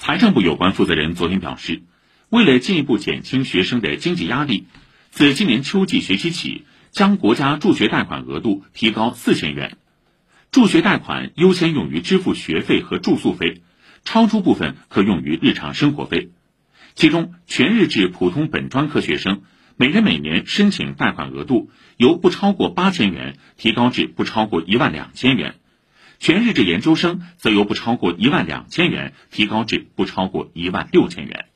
财政部有关负责人昨天表示，为了进一步减轻学生的经济压力，自今年秋季学期起，将国家助学贷款额度提高四千元。助学贷款优先用于支付学费和住宿费，超出部分可用于日常生活费。其中，全日制普通本专科学生每人每年申请贷款额度由不超过八千元提高至不超过一万两千元；全日制研究生则由不超过一万两千元提高至不超过一万六千元。